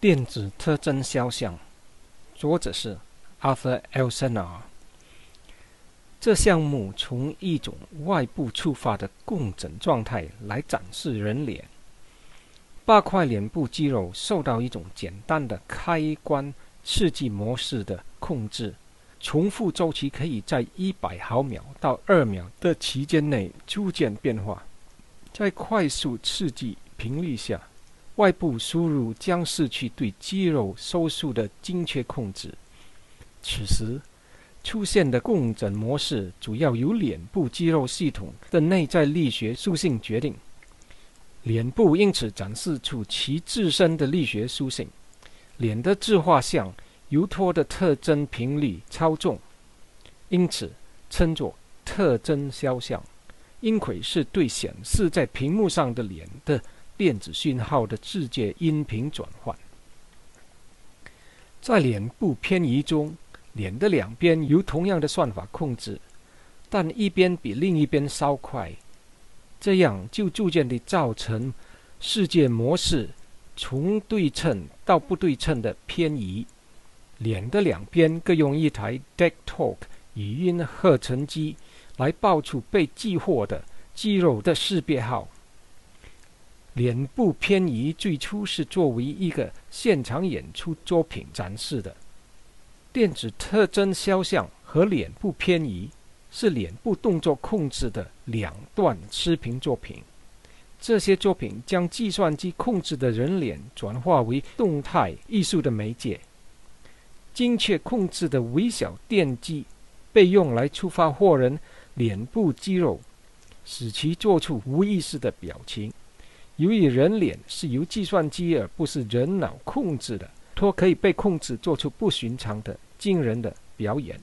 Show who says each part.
Speaker 1: 电子特征肖像，作者是 Arthur Elsenar 这项目从一种外部触发的共振状态来展示人脸。八块脸部肌肉受到一种简单的开关刺激模式的控制，重复周期可以在一百毫秒到二秒的期间内逐渐变化。在快速刺激频率下。外部输入将失去对肌肉收缩的精确控制。此时出现的共振模式主要由脸部肌肉系统的内在力学属性决定。脸部因此展示出其自身的力学属性。脸的自画像由托的特征频率操纵，因此称作特征肖像。音轨是对显示在屏幕上的脸的。电子讯号的直接音频转换，在脸部偏移中，脸的两边由同样的算法控制，但一边比另一边稍快，这样就逐渐地造成世界模式从对称到不对称的偏移。脸的两边各用一台 Deck Talk 语音合成机来报出被激活的肌肉的识别号。脸部偏移最初是作为一个现场演出作品展示的。电子特征肖像和脸部偏移是脸部动作控制的两段视频作品。这些作品将计算机控制的人脸转化为动态艺术的媒介。精确控制的微小电机被用来触发货人脸部肌肉，使其做出无意识的表情。由于人脸是由计算机而不是人脑控制的，托可以被控制做出不寻常的、惊人的表演。